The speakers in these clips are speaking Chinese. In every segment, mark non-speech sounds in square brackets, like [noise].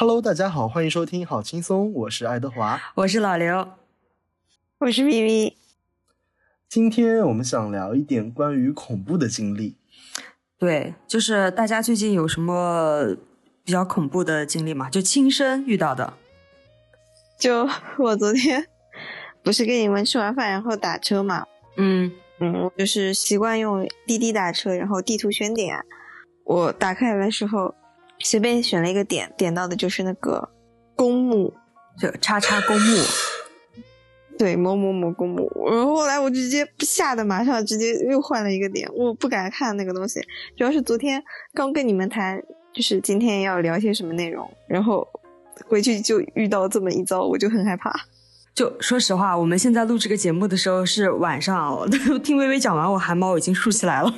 Hello，大家好，欢迎收听好轻松，我是爱德华，我是老刘，我是咪咪。今天我们想聊一点关于恐怖的经历。对，就是大家最近有什么比较恐怖的经历吗？就亲身遇到的。就我昨天不是跟你们吃完饭然后打车嘛？嗯嗯，我就是习惯用滴滴打车，然后地图选点。我打开来的时候，随便选了一个点，点到的就是那个公墓，就叉叉公墓。[laughs] 对，某某某公墓。然后后来我直接吓得马上直接又换了一个点，我不敢看那个东西。主要是昨天刚跟你们谈，就是今天要聊些什么内容，然后回去就遇到这么一遭，我就很害怕。就说实话，我们现在录这个节目的时候是晚上，听微微讲完，我汗毛已经竖起来了。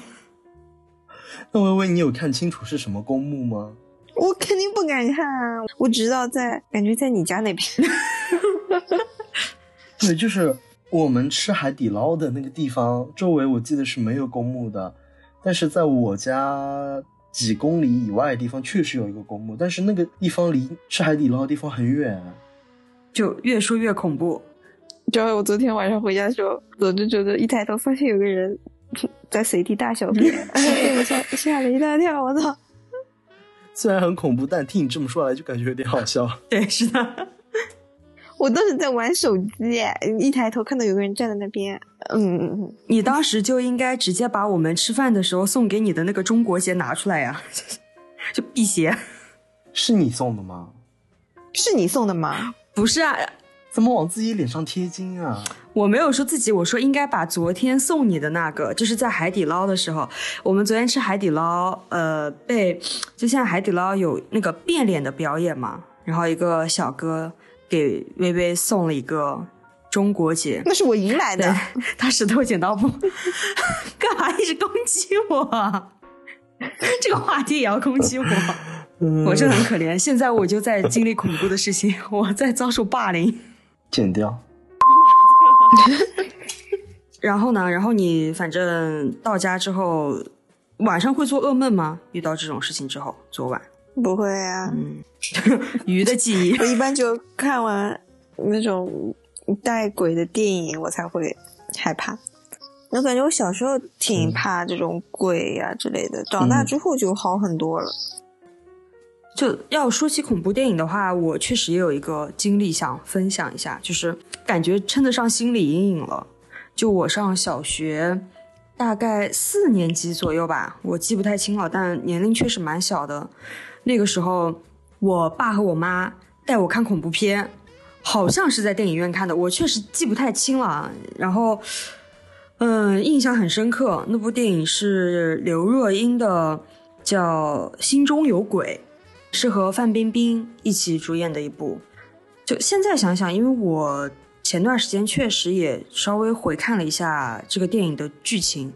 那微微，你有看清楚是什么公墓吗？我肯定不敢看啊！我知道在，感觉在你家那边。[laughs] 对，就是我们吃海底捞的那个地方周围，我记得是没有公墓的，但是在我家几公里以外的地方确实有一个公墓，但是那个地方离吃海底捞的地方很远，就越说越恐怖。主要我昨天晚上回家的时候，走着走着一抬头发现有个人在随地大小便，[laughs] 哎，我吓吓了一大跳，我操！虽然很恐怖，但听你这么说来就感觉有点好笑。[laughs] 对，是的。[laughs] 我当时在玩手机，一抬头看到有个人站在那边。嗯，你当时就应该直接把我们吃饭的时候送给你的那个中国鞋拿出来呀，[laughs] 就辟邪。是你送的吗？是你送的吗？不是啊，怎么往自己脸上贴金啊？我没有说自己，我说应该把昨天送你的那个，就是在海底捞的时候，我们昨天吃海底捞，呃，被就现在海底捞有那个变脸的表演嘛，然后一个小哥。给微微送了一个中国结，那是我赢来的。他石头剪刀布，[laughs] 干嘛一直攻击我？这个话题也要攻击我？我真的很可怜。现在我就在经历恐怖的事情，我在遭受霸凌。剪掉。[laughs] 然后呢？然后你反正到家之后，晚上会做噩梦吗？遇到这种事情之后，昨晚。不会啊，嗯，[laughs] 鱼的记忆。[laughs] 我一般就看完那种带鬼的电影，我才会害怕。我感觉我小时候挺怕这种鬼呀之类的，长大之后就好很多了。就要说起恐怖电影的话，我确实也有一个经历想分享一下，就是感觉称得上心理阴影了。就我上小学。大概四年级左右吧，我记不太清了，但年龄确实蛮小的。那个时候，我爸和我妈带我看恐怖片，好像是在电影院看的，我确实记不太清了。然后，嗯，印象很深刻。那部电影是刘若英的，叫《心中有鬼》，是和范冰冰一起主演的一部。就现在想想，因为我。前段时间确实也稍微回看了一下这个电影的剧情，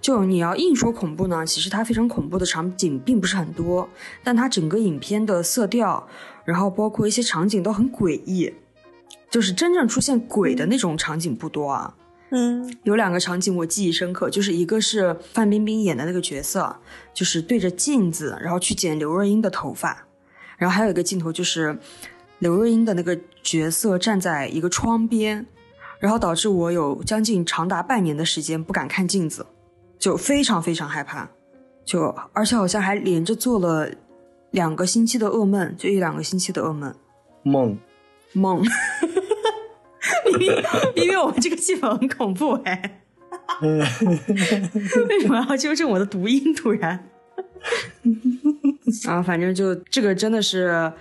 就你要硬说恐怖呢，其实它非常恐怖的场景并不是很多，但它整个影片的色调，然后包括一些场景都很诡异，就是真正出现鬼的那种场景不多啊。有两个场景我记忆深刻，就是一个是范冰冰演的那个角色，就是对着镜子，然后去剪刘若英的头发，然后还有一个镜头就是。刘若英的那个角色站在一个窗边，然后导致我有将近长达半年的时间不敢看镜子，就非常非常害怕，就而且好像还连着做了两个星期的噩梦，就一两个星期的噩梦。梦梦，[laughs] 因为因为我们这个气氛很恐怖哎，[laughs] 为什么要纠正我的读音？突然，[laughs] 啊，反正就这个真的是。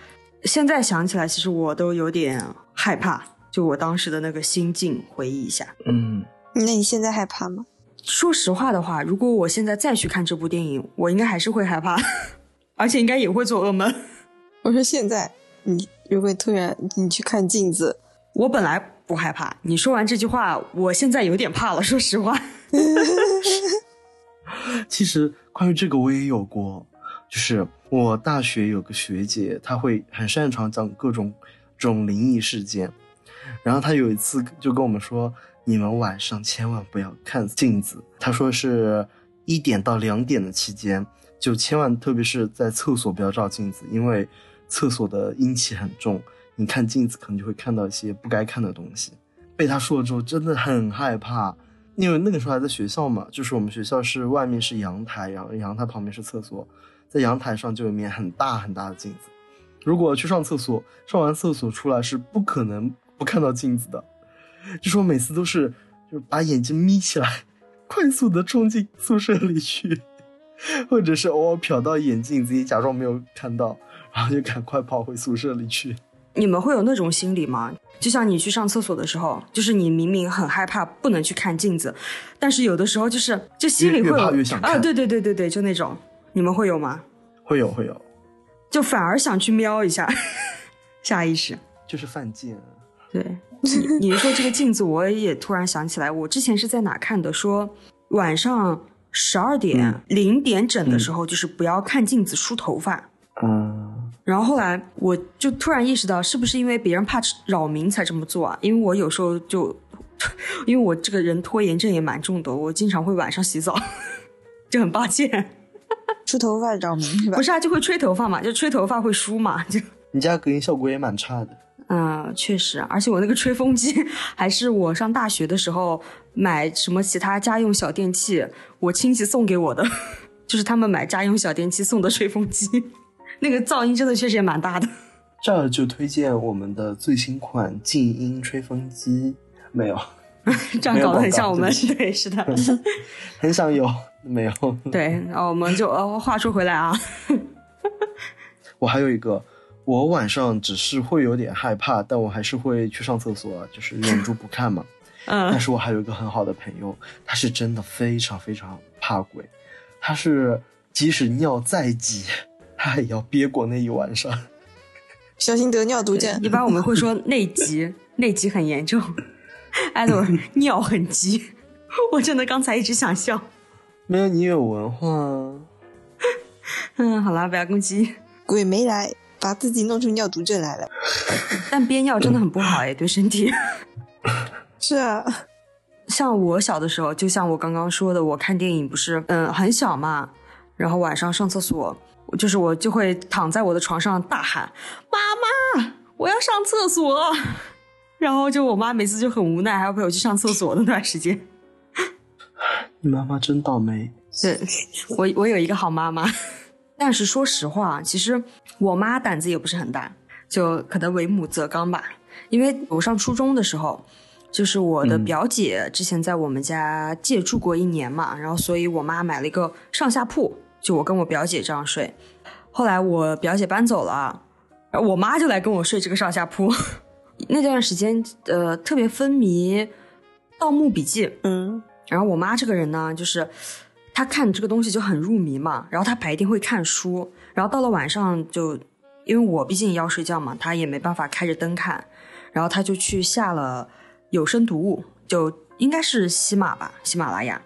现在想起来，其实我都有点害怕，就我当时的那个心境，回忆一下。嗯，那你现在害怕吗？说实话的话，如果我现在再去看这部电影，我应该还是会害怕，而且应该也会做噩梦。我说现在，你如果突然你去看镜子，我本来不害怕，你说完这句话，我现在有点怕了。说实话，[laughs] 其实关于这个我也有过。就是我大学有个学姐，她会很擅长讲各种这种灵异事件，然后她有一次就跟我们说，你们晚上千万不要看镜子。她说是一点到两点的期间，就千万特别是在厕所不要照镜子，因为厕所的阴气很重，你看镜子可能就会看到一些不该看的东西。被他说了之后，真的很害怕，因为那个时候还在学校嘛，就是我们学校是外面是阳台，然后阳台旁边是厕所，在阳台上就有一面很大很大的镜子。如果去上厕所，上完厕所出来是不可能不看到镜子的，就是我每次都是就把眼睛眯起来，快速的冲进宿舍里去，或者是偶尔瞟到眼镜，自己假装没有看到，然后就赶快跑回宿舍里去。你们会有那种心理吗？就像你去上厕所的时候，就是你明明很害怕，不能去看镜子，但是有的时候就是就心里会有越怕越想啊，对对对对对，就那种，你们会有吗？会有会有，就反而想去瞄一下，下意识。就是犯贱。对你，你说这个镜子，我也突然想起来，我之前是在哪看的，说晚上十二点零点整的时候，就是不要看镜子梳头发。嗯，然后后来我就突然意识到，是不是因为别人怕扰民才这么做啊？因为我有时候就，因为我这个人拖延症也蛮重的，我经常会晚上洗澡，[laughs] 就很抱歉。梳头发扰民是吧不？是啊，就会吹头发嘛，就吹头发会梳嘛，就你家隔音效果也蛮差的。嗯，确实，而且我那个吹风机还是我上大学的时候买什么其他家用小电器，我亲戚送给我的，[laughs] 就是他们买家用小电器送的吹风机，那个噪音真的确实也蛮大的。这儿就推荐我们的最新款静音吹风机，没有，[laughs] 这样搞得很像我们对，[laughs] 是的，[laughs] 很想有，没有。对，然后我们就呃，话说回来啊，我还有一个，我晚上只是会有点害怕，但我还是会去上厕所，就是忍住不看嘛。嗯但嗯，是我还有一个很好的朋友，他是真的非常非常怕鬼，他是即使尿再急，他 [laughs] 也要憋过那一晚上。[laughs] 小心得尿毒症一。般我们会说 [laughs] 内急，内急很严重，艾伦尿很急，我真的刚才一直想笑。没有你有文化，嗯，好啦，不要攻击。鬼没来，把自己弄出尿毒症来了。但憋尿真的很不好哎，对身体。是啊，像我小的时候，就像我刚刚说的，我看电影不是嗯很小嘛，然后晚上上厕所，就是我就会躺在我的床上大喊：“妈妈，我要上厕所。”然后就我妈每次就很无奈，还要陪我去上厕所的那段时间。[laughs] 你妈妈真倒霉。对我，我有一个好妈妈，但是说实话，其实我妈胆子也不是很大，就可能为母则刚吧。因为我上初中的时候，就是我的嗯表姐之前在我们家借住过一年嘛，然后所以我妈买了一个上下铺，就我跟我表姐这样睡。后来我表姐搬走了，然后我妈就来跟我睡这个上下铺。[laughs] 那段时间，呃，特别风靡《盗墓笔记》，嗯，然后我妈这个人呢，就是她看这个东西就很入迷嘛，然后她白天会看书，然后到了晚上就，因为我毕竟要睡觉嘛，她也没办法开着灯看，然后她就去下了有声读物，就应该是喜马吧，喜马拉雅，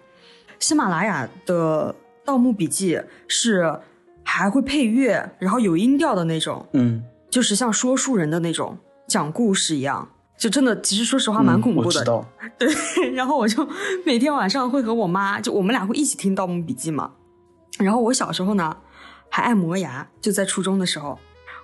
喜马拉雅的《盗墓笔记》是还会配乐，然后有音调的那种，嗯，就是像说书人的那种讲故事一样，就真的其实说实话蛮恐怖的，嗯我知道。[laughs] 然后我就每天晚上会和我妈，就我们俩会一起听《盗墓笔记》嘛。然后我小时候呢，还爱磨牙，就在初中的时候，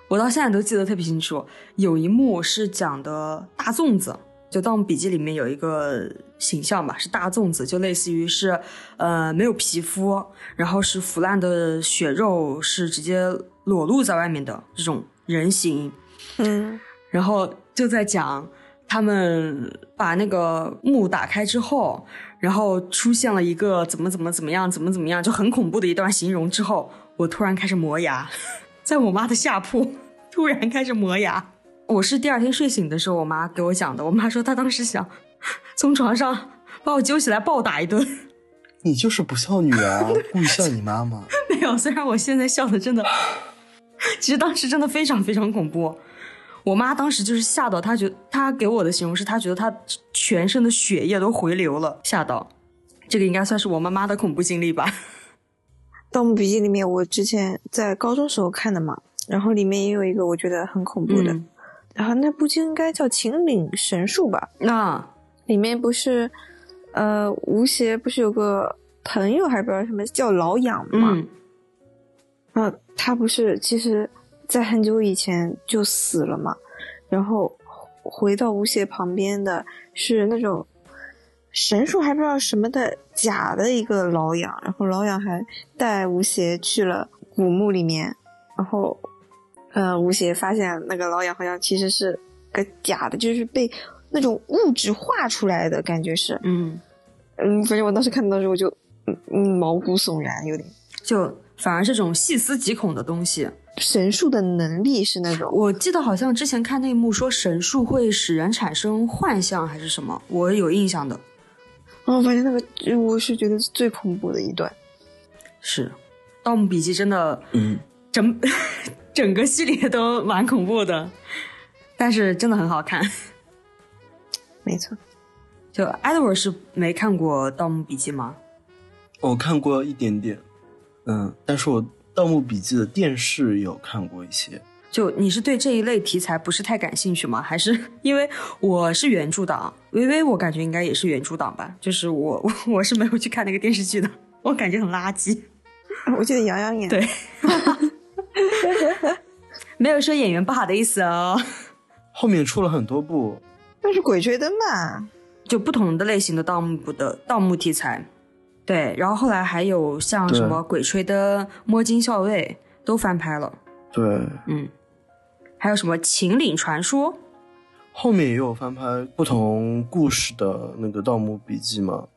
我到现在都记得特别清楚。有一幕是讲的大粽子，就《盗墓笔记》里面有一个形象吧，是大粽子，就类似于是呃没有皮肤，然后是腐烂的血肉是直接裸露在外面的这种人形。嗯，然后就在讲他们把那个墓打开之后，然后出现了一个怎么怎么怎么样，怎么怎么样，就很恐怖的一段形容之后，我突然开始磨牙，[laughs] 在我妈的下铺突然开始磨牙。我是第二天睡醒的时候，我妈给我讲的。我妈说她当时想 [laughs] 从床上把我揪起来暴打一顿。你就是不孝女啊，故意笑你妈妈。[laughs] 没有，虽然我现在笑的真的，[laughs] 其实当时真的非常非常恐怖。我妈当时就是吓到，她觉她给我的形容是，她觉得她全身的血液都回流了，吓到。这个应该算是我妈妈的恐怖经历吧。《盗墓笔记》里面我之前在高中时候看的嘛，然后里面也有一个我觉得很恐怖的，嗯然后那部就应该叫《秦岭神树》吧，那里面不是，呃，吴邪不是有个朋友还不知道什么叫老痒吗，嗯。啊，他不是其实在很久以前就死了嘛，然后回到吴邪旁边的是那种神树还不知道什么的假的一个老痒，然后老痒还带吴邪去了古墓里面，然后呃吴邪发现那个老眼好像其实是个假的，就是被那种物质画出来的感觉是，嗯，嗯，反正我当时看到的时候我就嗯嗯毛骨悚然，有点就反而是这种细思极恐的东西。神术的能力是那种。我记得好像之前看那一幕说神术会使人产生幻象还是什么，我有印象的。哦，反正那个我是觉得是最恐怖的一段。是，《盗墓笔记》真的嗯，整整个系列都蛮恐怖的，但是真的很好看。没错，就 Edward 是没看过《盗墓笔记》吗？我看过一点点，嗯，但是我《盗墓笔记》的电视有看过一些。就你是对这一类题材不是太感兴趣吗？还是 [laughs] 因为我是原著党，微微我感觉应该也是原著党吧？就是我我 [laughs] 我是没有去看那个电视剧的，我感觉很垃圾。我记得杨洋演。对，[laughs] [laughs] 没有说演员不好的意思哦。后面出了很多部，那是《鬼吹灯》吧？就不同的类型的盗墓的盗墓题材，对，然后后来还有像什么《鬼吹灯》《摸金校尉》都翻拍了，对，嗯，还有什么《秦岭传说》，后面也有翻拍不同故事的那个《盗墓笔记》嘛。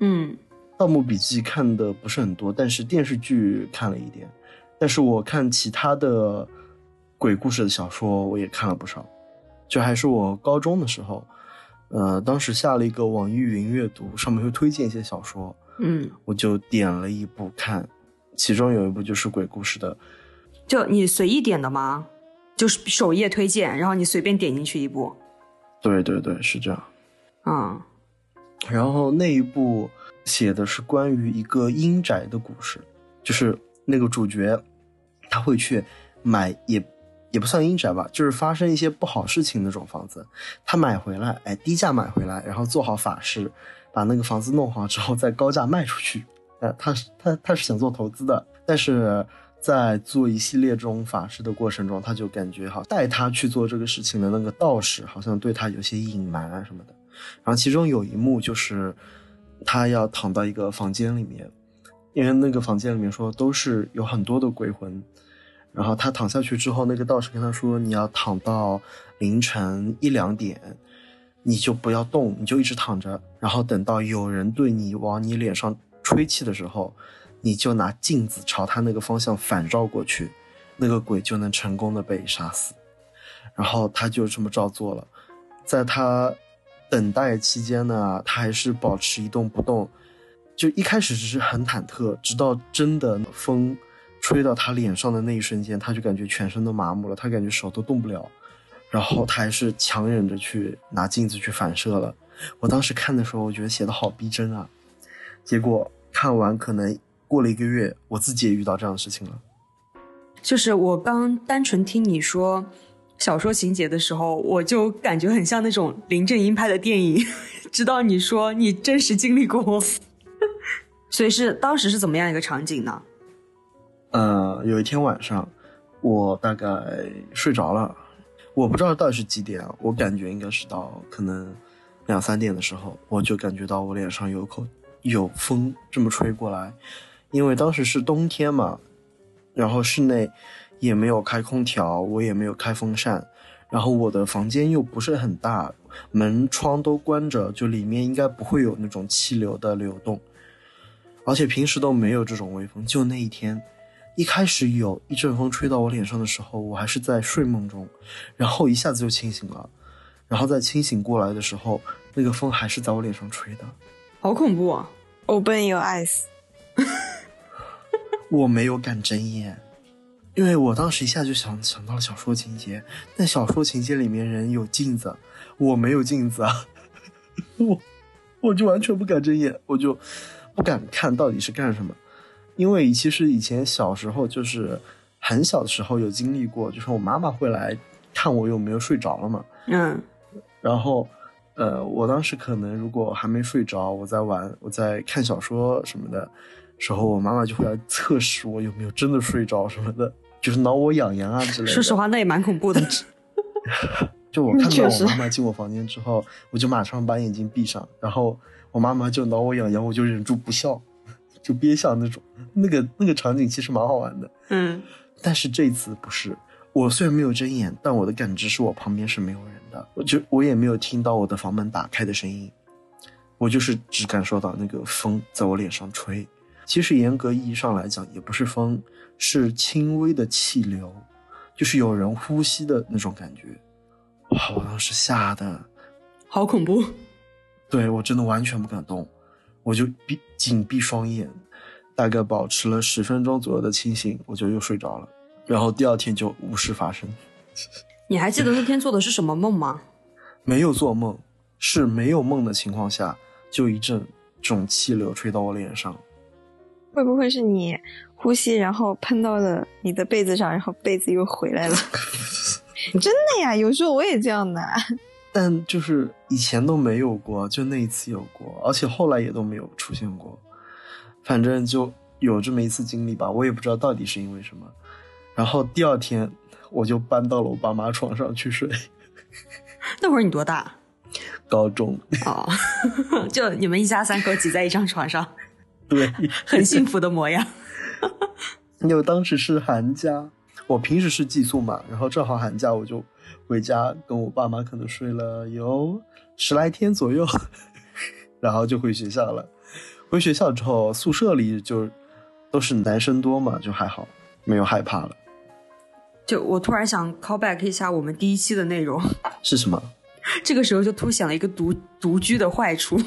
嗯，《盗墓笔记》看的不是很多，但是电视剧看了一点。但是我看其他的鬼故事的小说，我也看了不少。就还是我高中的时候，呃，当时下了一个网易云阅读，上面会推荐一些小说，嗯，我就点了一部看，其中有一部就是鬼故事的，就你随意点的吗？就是首页推荐，然后你随便点进去一部，对对对，是这样。嗯然后那一部写的是关于一个阴宅的故事，就是那个主角他会去买也也不算阴宅吧，就是发生一些不好事情那种房子，他买回来，哎，低价买回来，然后做好法事，把那个房子弄好之后再高价卖出去。呃，他他他是想做投资的，但是在做一系列这种法事的过程中，他就感觉好带他去做这个事情的那个道士好像对他有些隐瞒啊什么的。然后其中有一幕就是他要躺到一个房间里面，因为那个房间里面说都是有很多的鬼魂。然后他躺下去之后，那个道士跟他说：“你要躺到凌晨一两点，你就不要动，你就一直躺着。然后等到有人对你往你脸上吹气的时候，你就拿镜子朝他那个方向反照过去，那个鬼就能成功的被杀死。”然后他就这么照做了。在他等待期间呢，他还是保持一动不动，就一开始只是很忐忑，直到真的风吹到他脸上的那一瞬间，他就感觉全身都麻木了，他感觉手都动不了，然后他还是强忍着去拿镜子去反射了。我当时看的时候，我觉得写的好逼真啊，结果看完可能过了一个月，我自己也遇到这样的事情了。就是我刚单纯听你说小说情节的时候，我就感觉很像那种林正英拍的电影。[laughs] 直到你说你真实经历过，所以是当时是怎么样一个场景呢？呃，有一天晚上，我大概睡着了，我不知道到底是几点啊，我感觉应该是到可能两三点的时候，我就感觉到我脸上有口有风这么吹过来，因为当时是冬天嘛，然后室内也没有开空调，我也没有开风扇，然后我的房间又不是很大，门窗都关着，就里面应该不会有那种气流的流动，而且平时都没有这种微风，就那一天。一开始有一阵风吹到我脸上的时候，我还是在睡梦中，然后一下子就清醒了，然后在清醒过来的时候，那个风还是在我脸上吹的。好恐怖啊！Open your eyes，[laughs] 我没有敢睁眼，因为我当时一下就想想到了小说情节，但小说情节里面人有镜子，我没有镜子啊，[laughs] 我我就完全不敢睁眼，我就不敢看到底是干什么。因为其实以前小时候就是很小的时候有经历过，就是我妈妈会来看我有没有睡着了嘛。嗯，然后，呃，我当时可能如果还没睡着，我在玩，我在看小说什么的时候，我妈妈就会来测试我有没有真的睡着什么的。就是挠我痒痒啊之类的。说实话，那也蛮恐怖的。[laughs] 就我看到我妈妈进我房间之后，我就马上把眼睛闭上，然后我妈妈就挠我痒痒，我就忍住不笑，就憋笑那种。那个那个场景其实蛮好玩的，嗯，但是这次不是。我虽然没有睁眼，但我的感知是我旁边是没有人的，我就我也没有听到我的房门打开的声音，我就是只感受到那个风在我脸上吹。其实严格意义上来讲，也不是风，是轻微的气流，就是有人呼吸的那种感觉。哇！我当时吓得，好恐怖。对我真的完全不敢动，我就闭紧闭双眼，大概保持了十分钟左右的清醒，我就又睡着了。然后第二天就无事发生，你还记得那天做的是什么梦吗？[laughs] 没有做梦，是没有梦的情况下，就一阵这种气流吹到我脸上。会不会是你呼吸，然后喷到了你的被子上，然后被子又回来了？[laughs] [laughs] 真的呀，有时候我也这样的。但就是以前都没有过，就那一次有过，而且后来也都没有出现过。反正就有这么一次经历吧，我也不知道到底是因为什么。然后第二天我就搬到了我爸妈床上去睡。[laughs] 那会儿你多大？高中。哦，[laughs] 就你们一家三口挤在一张床上，对，很幸福的模样。因为当时是寒假，我平时是寄宿嘛，然后正好寒假我就回家跟我爸妈可能睡了有十来天左右，[laughs] 然后就回学校了。回学校之后，宿舍里就都是男生多嘛，就还好，没有害怕了。就我突然想 call back 一下我们第一期的内容，[laughs] 是什么？这个时候就凸显了一个独独居的坏处，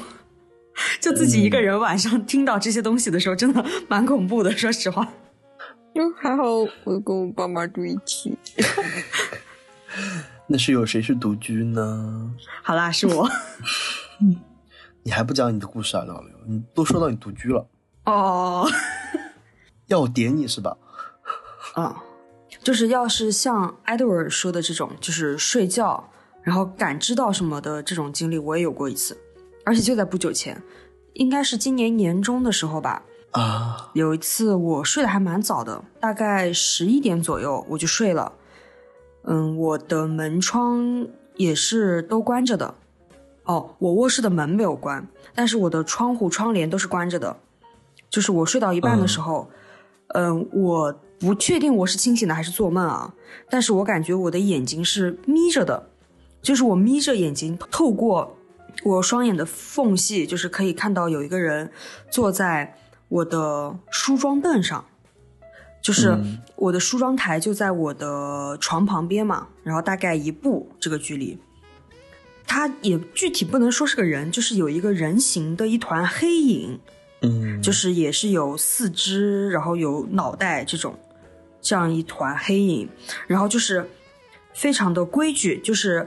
[laughs] 就自己一个人晚上听到这些东西的时候，真的蛮恐怖的。说实话，就 [laughs] 还好我跟我爸妈住一起。[laughs] 那是有谁是独居呢？[laughs] 好啦，是我。你还不讲你的故事啊，老刘？你都说到你独居了哦，要我点你是吧？啊、就是要是像 Edward 说的这种，就是睡觉然后感知到什么的这种经历，我也有过一次，而且就在不久前，应该是今年年中的时候吧。啊，有一次我睡得还蛮早的，大概十一点左右我就睡了。嗯，我的门窗也是都关着的。哦，我卧室的门没有关，但是我的窗户窗帘都是关着的。就是我睡到一半的时候，嗯、我不确定我是清醒的还是做梦啊，但是我感觉我的眼睛是眯着的，就是我眯着眼睛，透过我双眼的缝隙，就是可以看到有一个人坐在我的梳妆凳上，就是嗯。我的梳妆台就在我的床旁边嘛，然后大概一步这个距离。他也具体不能说是个人，就是有一个人形的一团黑影，嗯，就是也是有四肢，然后有脑袋这种，这样一团黑影，然后就是非常的规矩，就是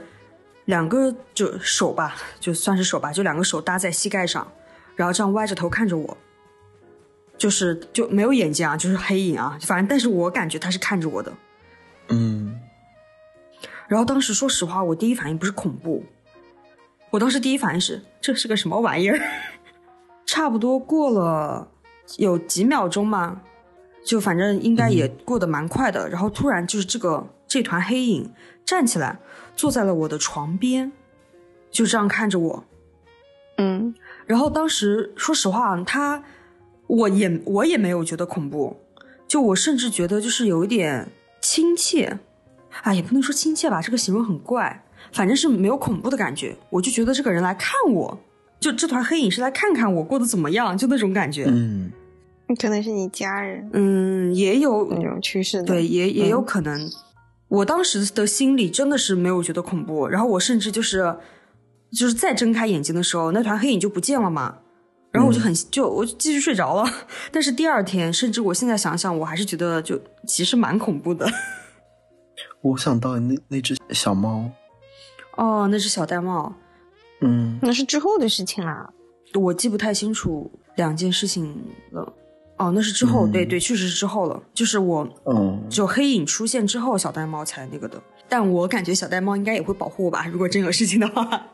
两个就手吧，就算是手吧，就两个手搭在膝盖上，然后这样歪着头看着我，就是就没有眼睛啊，就是黑影啊，反正但是我感觉他是看着我的，嗯然后当时说实话，我第一反应不是恐怖，我当时第一反应是这是个什么玩意儿？[laughs] 差不多过了有几秒钟嘛，就反正应该也过得蛮快的。然后突然就是这个这团黑影站起来，坐在了我的床边，就这样看着我。嗯，然后当时说实话，他我也我也没有觉得恐怖，就我甚至觉得就是有一点亲切，啊，也不能说亲切吧，这个形容很怪，反正是没有恐怖的感觉。我就觉得这个人来看我，就这团黑影是来看看我过得怎么样，就那种感觉。嗯可能是你家人嗯，也有那种趋势的。对，也也有嗯可能。我当时的心里真的是没有觉得恐怖，然后我甚至就是就是再睁开眼睛的时候，那团黑影就不见了嘛。然后我就很、就我就继续睡着了，但是第二天，甚至我现在想想，我还是觉得就其实蛮恐怖的。[laughs] 我想到那那只小猫，哦，那只小玳瑁，嗯那是之后的事情啦。我记不太清楚两件事情了。哦，那是之后，嗯对对，确实是之后了。就是我嗯，就黑影出现之后，小玳瑁才那个的。但我感觉小玳瑁应该也会保护我吧，如果真有事情的话。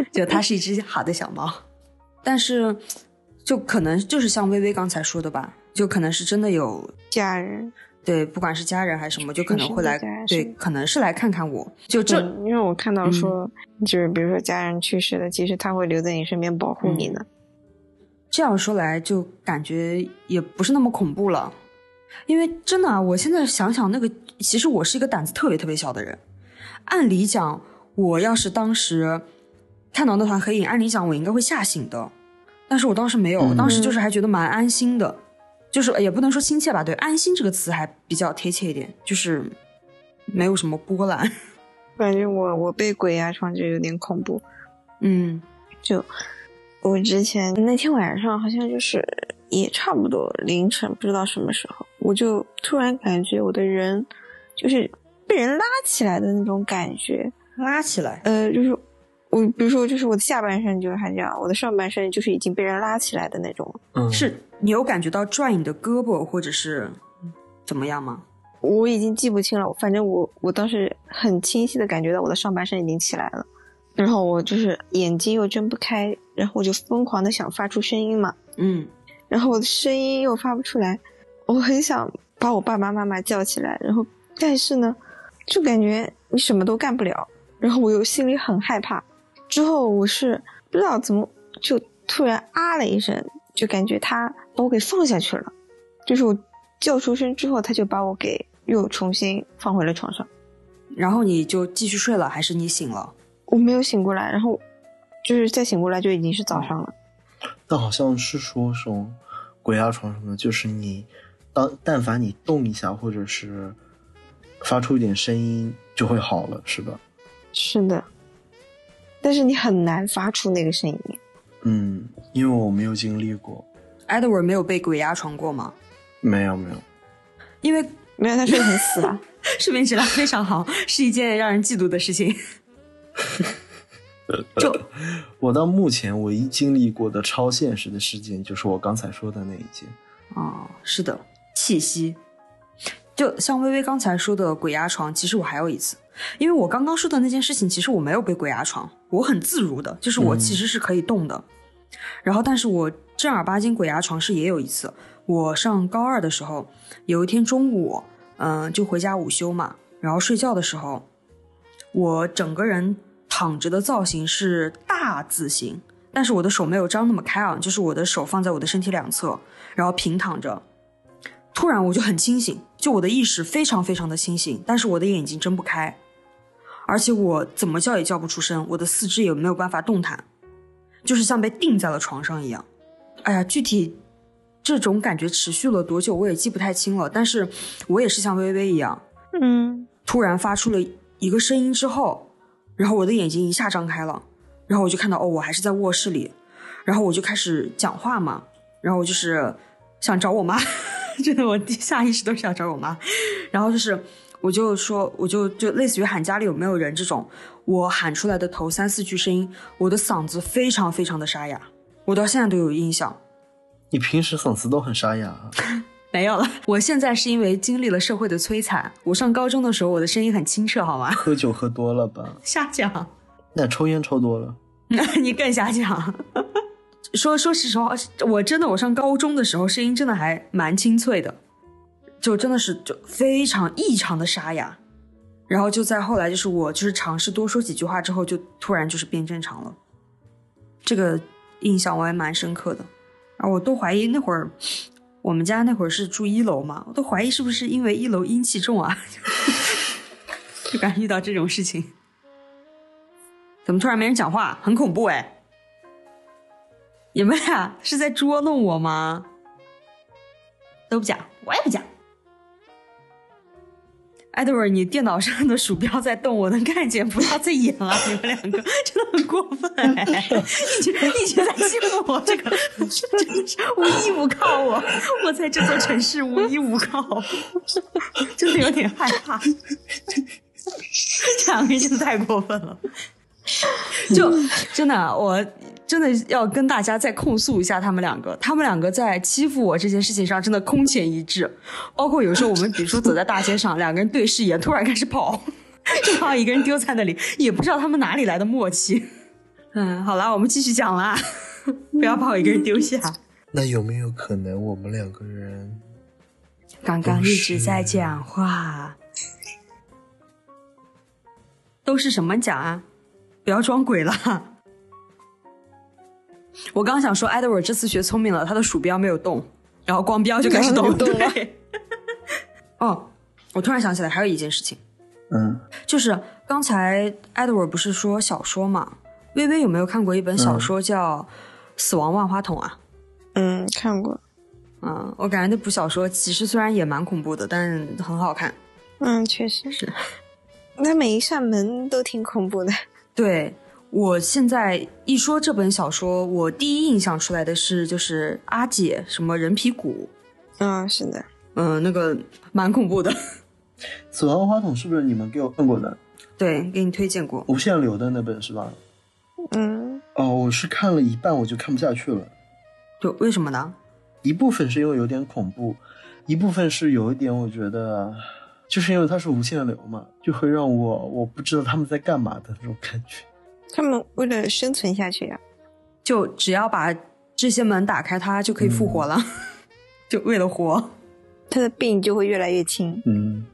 [laughs] 就它是一只好的小猫，但是就可能就是像微微刚才说的吧，就可能是真的有家人，对，不管是家人还是什么，就可能会来对，可能是来看看我。就这，嗯因为我看到说，就是比如说家人去世了，其实他会留在你身边保护你的。这样说来，就感觉也不是那么恐怖了。因为真的啊，我现在想想，那个其实我是一个胆子特别特别小的人。按理讲，我要是当时看到那团黑影，按理讲我应该会吓醒的。但是我当时没有，我当时就是还觉得蛮安心的，就是也不能说亲切吧，对，安心这个词还比较贴切一点，就是没有什么波澜。[laughs] 感觉我我被鬼压床就有点恐怖。嗯就我之前那天晚上好像就是也差不多凌晨，不知道什么时候，我就突然感觉我的人就是被人拉起来的那种感觉。拉起来，呃，就是我比如说就是我的下半身就是还这样，我的上半身就是已经被人拉起来的那种。嗯，是你有感觉到拽你的胳膊或者是怎么样吗？我已经记不清了，反正我我当时很清晰的感觉到我的上半身已经起来了，然后我就是眼睛又睁不开，然后我就疯狂的想发出声音嘛，嗯然后我的声音又发不出来，我很想把我爸爸妈妈叫起来，然后但是呢，就感觉你什么都干不了，然后我又心里很害怕。之后我是不知道怎么就突然啊了一声，就感觉他把我给放下去了，就是我叫出声之后，他就把我给又重新放回了床上。然后你就继续睡了，还是你醒了？我没有醒过来，然后就是再醒过来就已经是早上了。但好像是说什么鬼压床什么的，就是你当但凡你动一下，或者是发出一点声音，就会好了，是吧？是的，但是你很难发出那个声音。嗯，因为我没有经历过，Edward 没有被鬼压床过吗？没有没有，因为没有，他睡得很死啊。[laughs] 睡眠质量非常好，是一件让人嫉妒的事情。就 [laughs] 我到目前唯一经历过的超现实的事件，就是我刚才说的那一件。哦，是的，气息。就像微微刚才说的鬼压床，其实我还有一次，因为我刚刚说的那件事情，其实我没有被鬼压床，我很自如的，就是我其实是可以动的。然后，但是我正儿八经鬼压床是也有一次，我上高二的时候，有一天中午，嗯、就回家午休嘛，然后睡觉的时候，我整个人躺着的造型是大字形，但是我的手没有张那么开啊，就是我的手放在我的身体两侧，然后平躺着。突然我就很清醒，就我的意识非常非常的清醒，但是我的眼睛睁不开，而且我怎么叫也叫不出声，我的四肢也没有办法动弹，就是像被钉在了床上一样。哎呀，具体这种感觉持续了多久我也记不太清了，但是我也是像微微一样，嗯，突然发出了一个声音之后，然后我的眼睛一下张开了，然后我就看到哦，我还是在卧室里，然后我就开始讲话嘛，然后我就是想找我妈，[laughs] 真的我下意识都是想找我妈，然后就是我就说我就就类似于喊家里有没有人这种，我喊出来的头三四句声音，我的嗓子非常非常的沙哑，我到现在都有印象。你平时嗓子都很沙哑啊，[laughs] 没有了，我现在是因为经历了社会的摧残。我上高中的时候，我的声音很清澈，好吗？喝酒喝多了吧？[laughs] 瞎讲。那抽烟抽多了，那 [laughs] 你更瞎讲。说说实话，我真的我上高中的时候声音真的还蛮清脆的，就真的是就非常异常的沙哑。然后就在后来，就是我就是尝试多说几句话之后，就突然就是变正常了。这个印象我还蛮深刻的。啊，我都怀疑那会儿我们家那会儿是住一楼嘛，我都怀疑是不是因为一楼阴气重啊，[laughs] 就敢遇到这种事情。怎么突然没人讲话？很恐怖哎！你们俩是在捉弄我吗？都不讲，我也不讲。Edward，你电脑上的鼠标在动，我能看见，不要再演了，你们两个真的很过分哎！一直一直在欺负我，这个真的是无依无靠我，我在这座城市无依无靠，真的有点害怕。[laughs] 这两个人真的太过分了。[laughs] 就真的，我真的要跟大家再控诉一下他们两个。他们两个在欺负我这件事情上真的空前一致，包括有时候我们比如说走在大街上，两个人对视一眼，突然开始跑，[laughs] 正好一个人丢在那里，也不知道他们哪里来的默契。嗯，好了，我们继续讲啦，[laughs] 不要把我一个人丢下。那有没有可能我们两个人刚刚一直在讲话，都是什么讲啊？不要装鬼了。我刚想说，Edward 这次学聪明了，他的鼠标没有动，然后光标就开始动动了。[laughs] 哦，我突然想起来，还有一件事情，嗯，就是刚才 Edward 不是说小说嘛？微微有没有看过一本小说叫《死亡万花筒》啊？嗯，看过。嗯，我感觉那部小说其实虽然也蛮恐怖的，但很好看。嗯，确实是。那每一扇门都挺恐怖的。对我现在一说这本小说，我第一印象出来的是就是阿姐什么人皮骨。嗯，是的。嗯，那个蛮恐怖的。死亡花筒是不是你们给我看过的？对，给你推荐过。无限流的那本是吧？嗯。哦，我是看了一半我就看不下去了。就为什么呢？一部分是因为有点恐怖，一部分是有一点我觉得，就是因为它是无限流嘛，就会让我我不知道他们在干嘛的那种感觉。他们为了生存下去呀，就只要把这些门打开，他就可以复活了，[laughs] 就为了活。他的病就会越来越轻。嗯，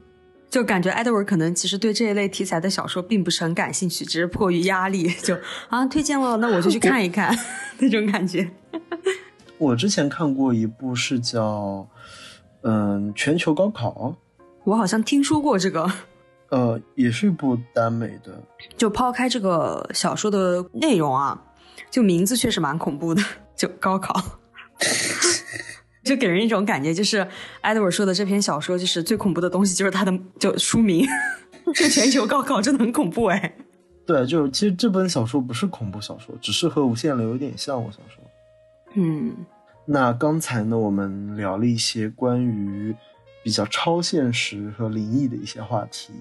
就感觉艾德文可能其实对这一类题材的小说并不是很感兴趣，只是迫于压力 [laughs] 就啊推荐了，那我就去看一看 [laughs] 那种感觉。我之前看过一部是叫嗯全球高考，我好像听说过这个，呃，也是一部耽美的。就抛开这个小说的内容啊，就名字确实蛮恐怖的，就高考。[laughs] 就给人一种感觉，就是艾德尔说的这篇小说，就是最恐怖的东西，就是它的就书名，[laughs] 就全球高考，真的很恐怖哎。[laughs] 对，就其实这本小说不是恐怖小说，只是和无限流有点像。我想说，嗯，那刚才呢，我们聊了一些关于比较超现实和灵异的一些话题，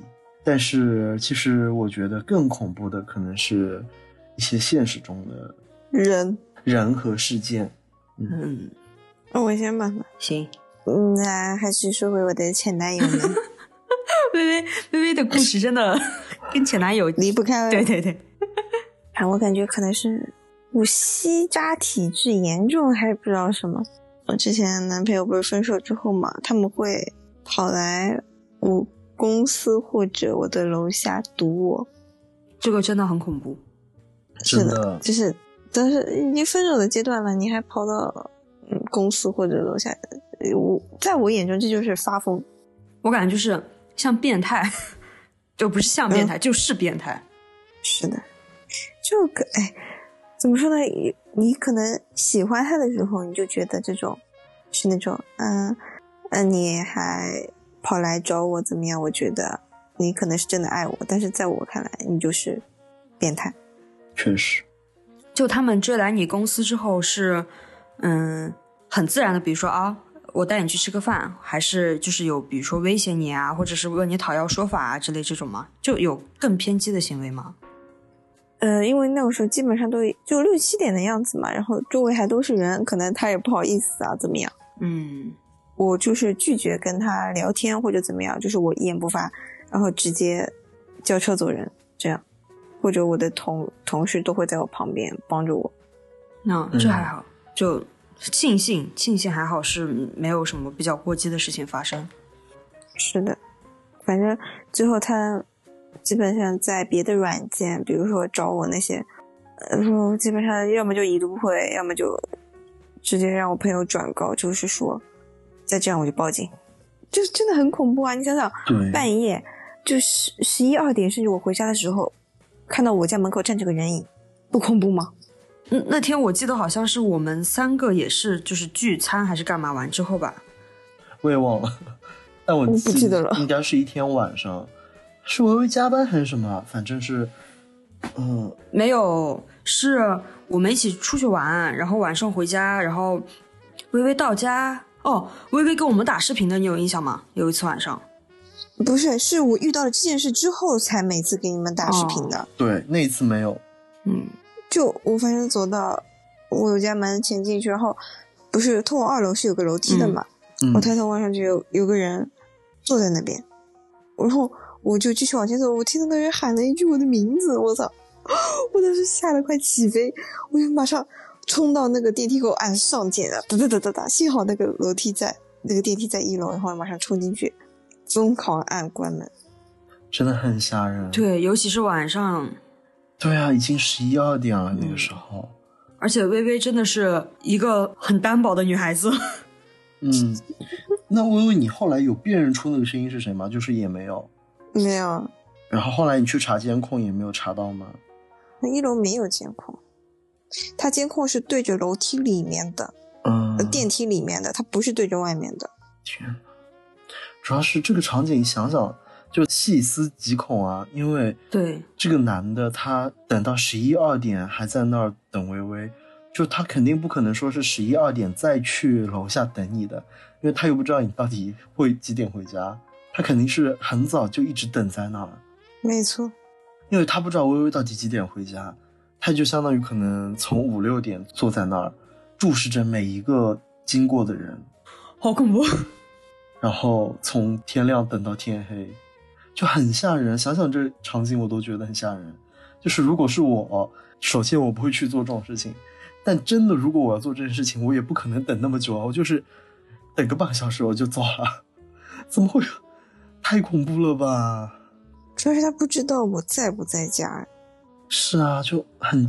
但是其实我觉得更恐怖的可能是一些现实中的人人和事件。嗯。那我先吧。行，那还是说回我的前男友们。[laughs] 微微微微的故事真的跟前男友离不开。对对对。啊，我感觉可能是我吸渣体质严重，还是不知道什么。我之前男朋友不是分手之后嘛，他们会跑来我公司或者我的楼下堵我。这个真的很恐怖。是的，就是但是已经分手的阶段了，你还跑到。公司或者楼下，我在我眼中这就是发疯，我感觉就是像变态，[laughs] 就不是像变态，就是变态。是的，就可哎，怎么说呢？你可能喜欢他的时候，你就觉得这种是那种嗯嗯，你还跑来找我怎么样？我觉得你可能是真的爱我，但是在我看来，你就是变态。确实，就他们追来你公司之后是嗯。很自然的，比如说啊，我带你去吃个饭，还是就是有，比如说威胁你啊，或者是问你讨要说法啊之类这种吗？就有更偏激的行为吗？呃，因为那个时候基本上都就六七点的样子嘛，然后周围还都是人，可能他也不好意思啊，怎么样？嗯，我就是拒绝跟他聊天或者怎么样，就是我一言不发，然后直接叫车走人，这样，或者我的同同事都会在我旁边帮着我。那这还好，就。庆幸，庆幸还好是没有什么比较过激的事情发生。是的，反正最后他基本上在别的软件，比如说找我那些，呃，说基本上要么就已读不回，要么就直接让我朋友转告，就是说再这样我就报警，就是真的很恐怖啊！你想想，半夜就十十一二点，甚至我回家的时候看到我家门口站着个人影，不恐怖吗？嗯那天我记得好像是我们三个也是，就是聚餐还是干嘛完之后吧，我也忘了，但我不记得了，应该是一天晚上，是微微加班还是什么？反正是，嗯，没有，是我们一起出去玩，然后晚上回家，然后微微到家，哦，微微跟我们打视频的，你有印象吗？有一次晚上，不是，是我遇到了这件事之后才每次给你们打视频的，对，那一次没有，嗯。就我反正走到我家门前进去，然后不是通往二楼是有个楼梯的嘛，我抬头望上去有有个人坐在那边，然后我就继续往前走，我听到那人喊了一句我的名字，我操！我当时吓得快起飞，我就马上冲到那个电梯口按上键啊，哒哒哒哒哒，幸好那个楼梯在，那个电梯在一楼，然后马上冲进去，疯狂按关门。真的很吓人。对，尤其是晚上，对啊，已经十一二点了，那个时候。而且微微真的是一个很单薄的女孩子。嗯，[laughs] 那微微，你后来有辨认出那个声音是谁吗？就是也没有。没有。然后后来你去查监控也没有查到吗？那一楼没有监控，它监控是对着楼梯里面的，嗯，电梯里面的，它不是对着外面的。天呐，主要是这个场景，想想就细思极恐啊！因为对这个男的，他等到十一二点还在那儿等微微，就他肯定不可能说是十一二点再去楼下等你的，因为他又不知道你到底会几点回家，他肯定是很早就一直等在那儿。没错，因为他不知道微微到底几点回家，他就相当于可能从五六点坐在那儿，注视着每一个经过的人，好恐怖。[laughs] 然后从天亮等到天黑，就很吓人。想想这场景，我都觉得很吓人。就是如果是我，首先我不会去做这种事情，但真的如果我要做这件事情，我也不可能等那么久啊。我就是等个半个小时我就走了，[laughs] 怎么会？太恐怖了吧！主要是他不知道我在不在家。是啊，就很。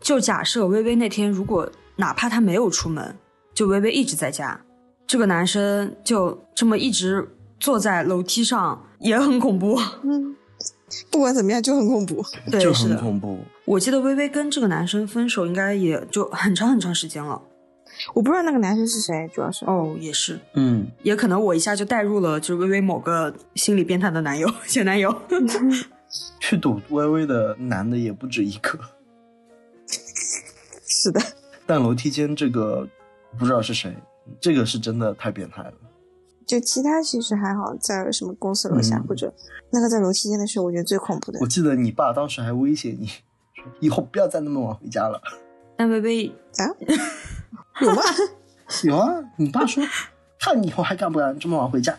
就假设微微那天如果哪怕他没有出门，就微微一直在家，这个男生就这么一直坐在楼梯上，也很恐怖。嗯，不管怎么样就很恐怖。[laughs] 对，就很恐怖。我记得微微跟这个男生分手，应该也就很长很长时间了。我不知道那个男生是谁，主要是哦，也是，嗯，也可能我一下就带入了，就是微微某个心理变态的男友、前男友。去赌微微的男的也不止一个，[laughs] 是的。但楼梯间这个不知道是谁，这个是真的太变态了。就其他其实还好，在什么公司楼下、嗯或者那个在楼梯间的时候，我觉得最恐怖的我。记得你爸当时还威胁你，说以后不要再那么晚回家了。那微微啊？有吗？[laughs] 有啊，你爸说，[laughs] 看你以后还敢不敢这么晚回家。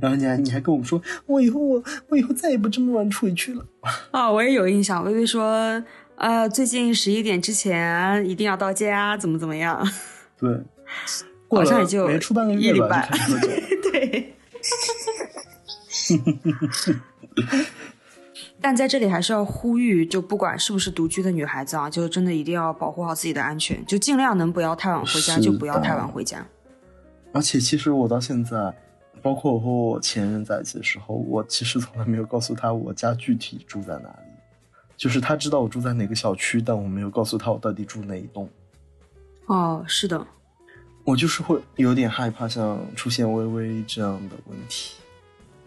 然后你还你还跟我们说，我以后我我以后再也不这么晚出去了。[laughs] 啊、我也有印象。微微说，呃，最近十一点之前一定要到家，怎么怎么样？[laughs] 对，过好像也就没出半个月吧，一礼拜就开始喝酒。[laughs] 对。但在这里还是要呼吁，就不管是不是独居的女孩子啊，就真的一定要保护好自己的安全，就尽量能不要太晚回家就不要太晚回家。而且其实我到现在，包括我和我前任在一起的时候，我其实从来没有告诉他我家具体住在哪里，就是他知道我住在哪个小区，但我没有告诉他我到底住哪一栋。哦，是的，我就是会有点害怕，像出现微微这样的问题。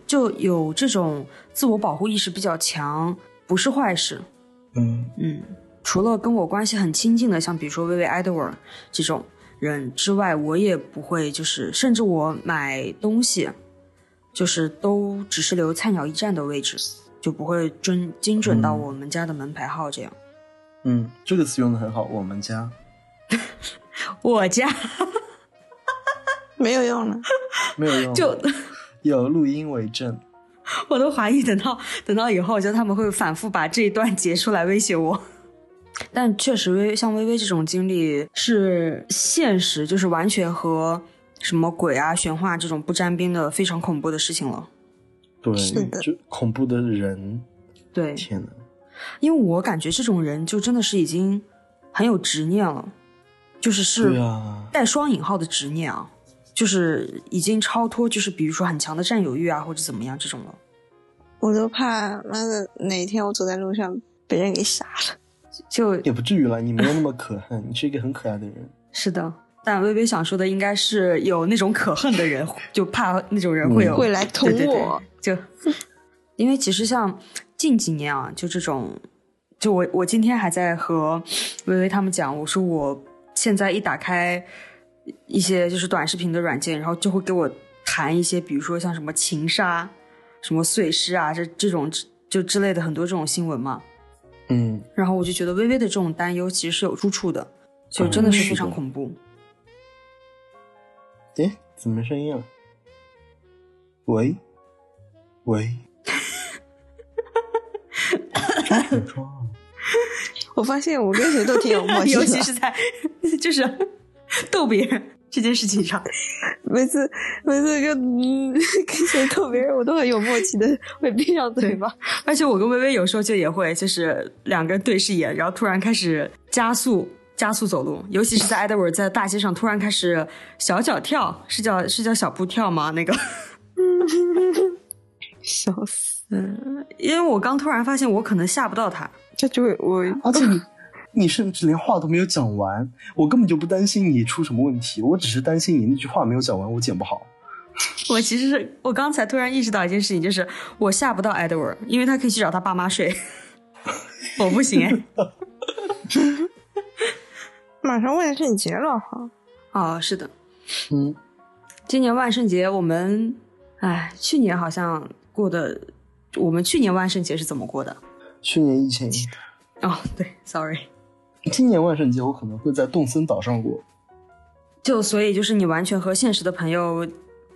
就有这种自我保护意识比较强，不是坏事。嗯，嗯，除了跟我关系很亲近的，像比如说薇薇、艾德尔这种人之外，我也不会，就是甚至我买东西，就是都只是留菜鸟驿站的位置，就不会准精准到嗯我们家的门牌号这样。嗯，这个词用的很好。我们家 [laughs] 我家 [laughs] 没有用了。没有用，[laughs] 就有录音为证。我都怀疑，等到等到以后，就他们会反复把这一段截出来威胁我。但确实，微像微微这种经历是现实，就是完全和什么鬼啊、玄幻这种不沾边的非常恐怖的事情了。对是的，就恐怖的人，对，天哪！因为我感觉这种人就真的是已经很有执念了，就是是带双引号的执念啊，就是已经超脱，就是比如说很强的占有欲啊，或者怎么样这种了。我都怕妈的哪天我走在路上被人给杀了。就也不至于了，你没有那么可恨，你是一个很可爱的人。是的，但微微想说的应该是有那种可恨的人，就怕那种人会有、嗯会来捅对对对我就 [laughs] 因为其实像近几年啊，就这种，就我我今天还在和微微他们讲，我说我现在一打开一些就是短视频的软件，然后就会给我弹一些，比如说像什么情杀、什么碎尸啊，这这种就之类的很多这种新闻嘛。嗯，然后我就觉得微微的这种担忧其实是有住处的，就真的是非常恐怖。诶，怎么没声音了？喂，喂！[laughs] 我发现我跟谁都挺有默契的，[laughs] 尤其是在就是逗别人。这件事情上。[laughs] 每次每次跟嗯 [laughs] 跟谁逗别人，我都很有默契的会闭上嘴巴。而且我跟微微有时候就也会，就是两个人对视一眼，然后突然开始加速加速走路，尤其是在 Edward 在大街上突然开始小脚跳，是叫是叫小步跳吗？那个，[laughs] 笑死！嗯，因为我刚突然发现我可能吓不到他，这就会我而且你你甚至连话都没有讲完，我根本就不担心你出什么问题，我只是担心你那句话没有讲完，我剪不好。我其实是我刚才突然意识到一件事情，就是我吓不到 Edward，因为他可以去找他爸妈睡，[laughs] 我不行哎。[laughs] 马上万圣节了哈，哦，是的，嗯，今年万圣节我们，哎，去年好像过的，我们去年万圣节是怎么过的？去年疫情，哦，对，sorry，今年万圣节我可能会在动森岛上过。就所以就是你完全和现实的朋友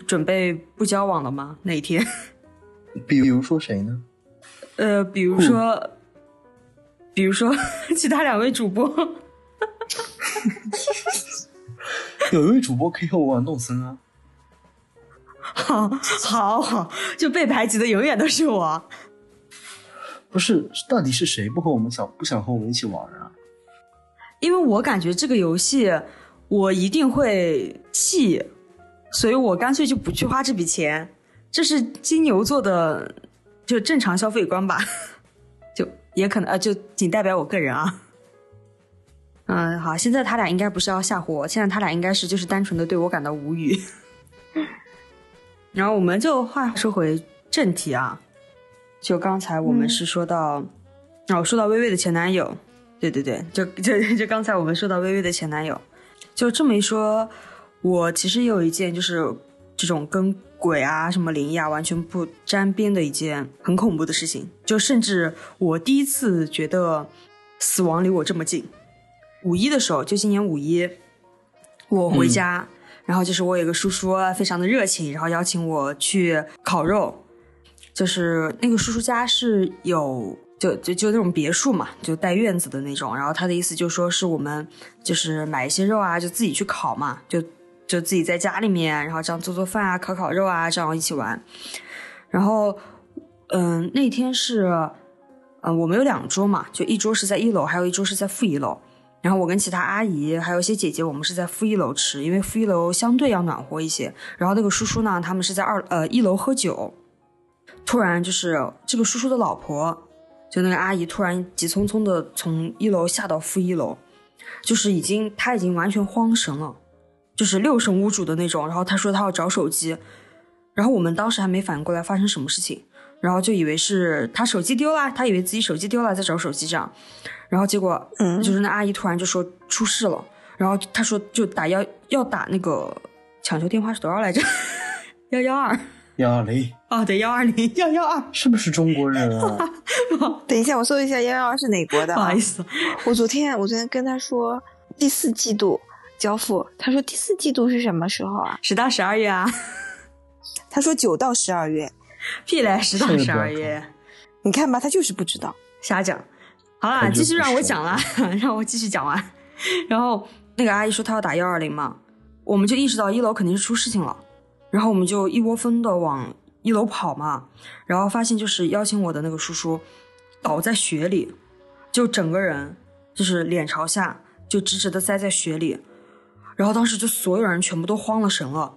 准备不交往了吗？那一天？比如说谁呢？[laughs] 呃，比如说，比如说其他两位主播，有一位主播可以和我玩动森啊。好，好，好，就被排挤的永远都是我。不是，到底是谁不和我们想不想和我们一起玩啊？因为我感觉这个游戏我一定会弃，所以我干脆就不去花这笔钱。这是金牛座的就正常消费观吧，[laughs] 就也可能呃，就仅代表我个人啊。[laughs] 嗯，好，现在他俩应该不是要吓唬我，现在他俩应该是就是单纯的对我感到无语。[laughs] 然后我们就话说回正题啊，就刚才我们是说到，哦，说到微微的前男友，对对对，就就就刚才我们说到微微的前男友，就这么一说，我其实也有一件就是这种跟鬼啊什么灵异啊完全不沾边的一件很恐怖的事情，就甚至我第一次觉得死亡离我这么近。五一的时候，就今年五一，我回家，然后就是我有个叔叔非常的热情，然后邀请我去烤肉，就是那个叔叔家是有就就就那种别墅嘛，就带院子的那种，然后他的意思就说是我们就是买一些肉啊，就自己去烤嘛，就就自己在家里面，然后这样做做饭啊，烤烤肉啊，这样一起玩。然后，嗯，那天是，嗯，我们有两桌嘛，就一桌是在一楼，还有一桌是在负一楼。然后我跟其他阿姨还有一些姐姐，我们是在负一楼吃，因为负一楼相对要暖和一些。然后那个叔叔呢，他们是在二呃一楼喝酒。突然就是这个叔叔的老婆，就那个阿姨突然急匆匆的从一楼下到负一楼，就是已经她已经完全慌神了，就是六神无主的那种。然后她说她要找手机，然后我们当时还没反应过来发生什么事情，然后就以为是她手机丢了，她以为自己手机丢了在找手机这样。然后结果，嗯就是那阿姨突然就说出事了，然后她说就打幺要打那个抢救电话是多少来着？[laughs] 幺幺二幺二零哦，对，幺二零幺幺二，是不是中国人啊？[laughs] 等一下，我搜一下幺幺二是哪国的、啊不好意。思，[laughs] 我昨天我昨天跟他说第四季度交付，他说第四季度是什么时候啊？十到十二月啊，[laughs] 他说九到十二月。屁嘞，十到十二月，你看吧，他就是不知道。瞎讲。好啦，继续让我讲啦，让我继续讲完。然后那个阿姨说她要打幺二零嘛，我们就意识到一楼肯定是出事情了，然后我们就一窝蜂的往一楼跑嘛，然后发现就是邀请我的那个叔叔倒在雪里，就整个人就是脸朝下，就直直的栽在雪里，然后当时就所有人全部都慌了神了。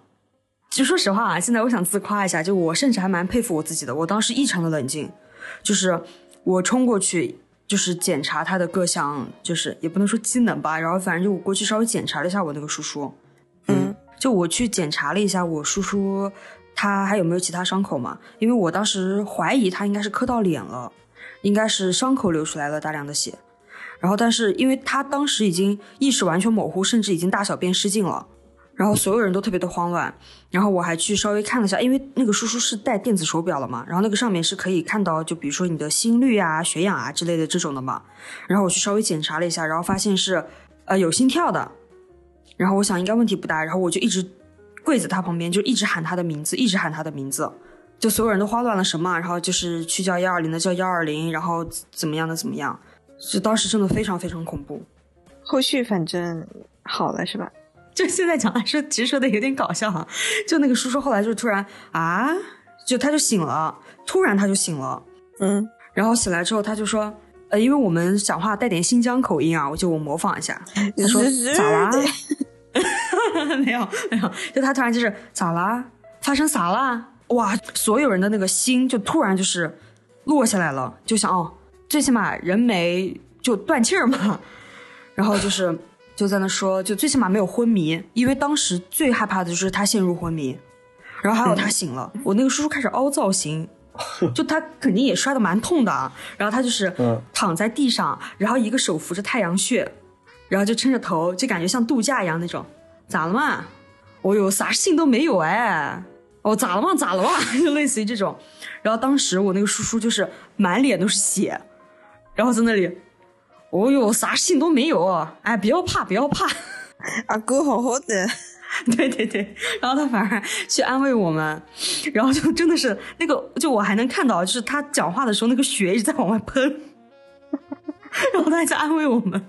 就说实话啊，现在我想自夸一下，就我甚至还蛮佩服我自己的，我当时异常的冷静，就是我冲过去，就是检查他的各项，就是也不能说机能吧，然后反正就我过去稍微检查了一下我那个叔叔，嗯，就我去检查了一下我叔叔他还有没有其他伤口嘛，因为我当时怀疑他应该是磕到脸了，应该是伤口流出来了大量的血，然后但是因为他当时已经意识完全模糊，甚至已经大小便失禁了。然后所有人都特别的慌乱，然后我还去稍微看了一下，因为那个叔叔是戴电子手表了嘛，然后那个上面是可以看到，就比如说你的心率啊、血氧啊之类的这种的嘛。然后我去稍微检查了一下，然后发现是呃有心跳的，然后我想应该问题不大，然后我就一直跪在他旁边，就一直喊他的名字，一直喊他的名字，就所有人都慌乱了什么，然后就是去叫幺二零的叫幺二零，然后怎么样的怎么样，就当时真的非常非常恐怖。后续反正好了是吧？就现在讲来说，其实说的有点搞笑哈。就那个叔叔后来就突然啊，就他就醒了，突然他就醒了，嗯，然后醒来之后他就说，呃，因为我们讲话带点新疆口音啊，我就我模仿一下，他说 [laughs] 咋啦？[laughs] [laughs] 没有没有，就他突然就是咋啦？发生啥啦？哇，所有人的那个心就突然就是落下来了，就想哦，最起码人没就断气儿嘛，然后就是就在那说，就最起码没有昏迷，因为当时最害怕的就是他陷入昏迷，然后还有他醒了，我那个叔叔开始凹造型。[laughs] 就他肯定也摔得蛮痛的啊，然后他就是嗯躺在地上，然后一个手扶着太阳穴，然后就撑着头，就感觉像度假一样那种。咋了嘛？哦哟，啥事情都没有哎。哦，咋了嘛？咋了嘛？就 [laughs] 类似于这种。然后当时我那个叔叔就是满脸都是血，然后在那里，哦哟，啥事情都没有。哎，不要怕，不要怕。阿哥好好的，[laughs] 对对对，然后他反而去安慰我们，然后就真的是那个，就我还能看到，就是他讲话的时候，那个血一直在往外喷，[laughs] 然后他还在安慰我们。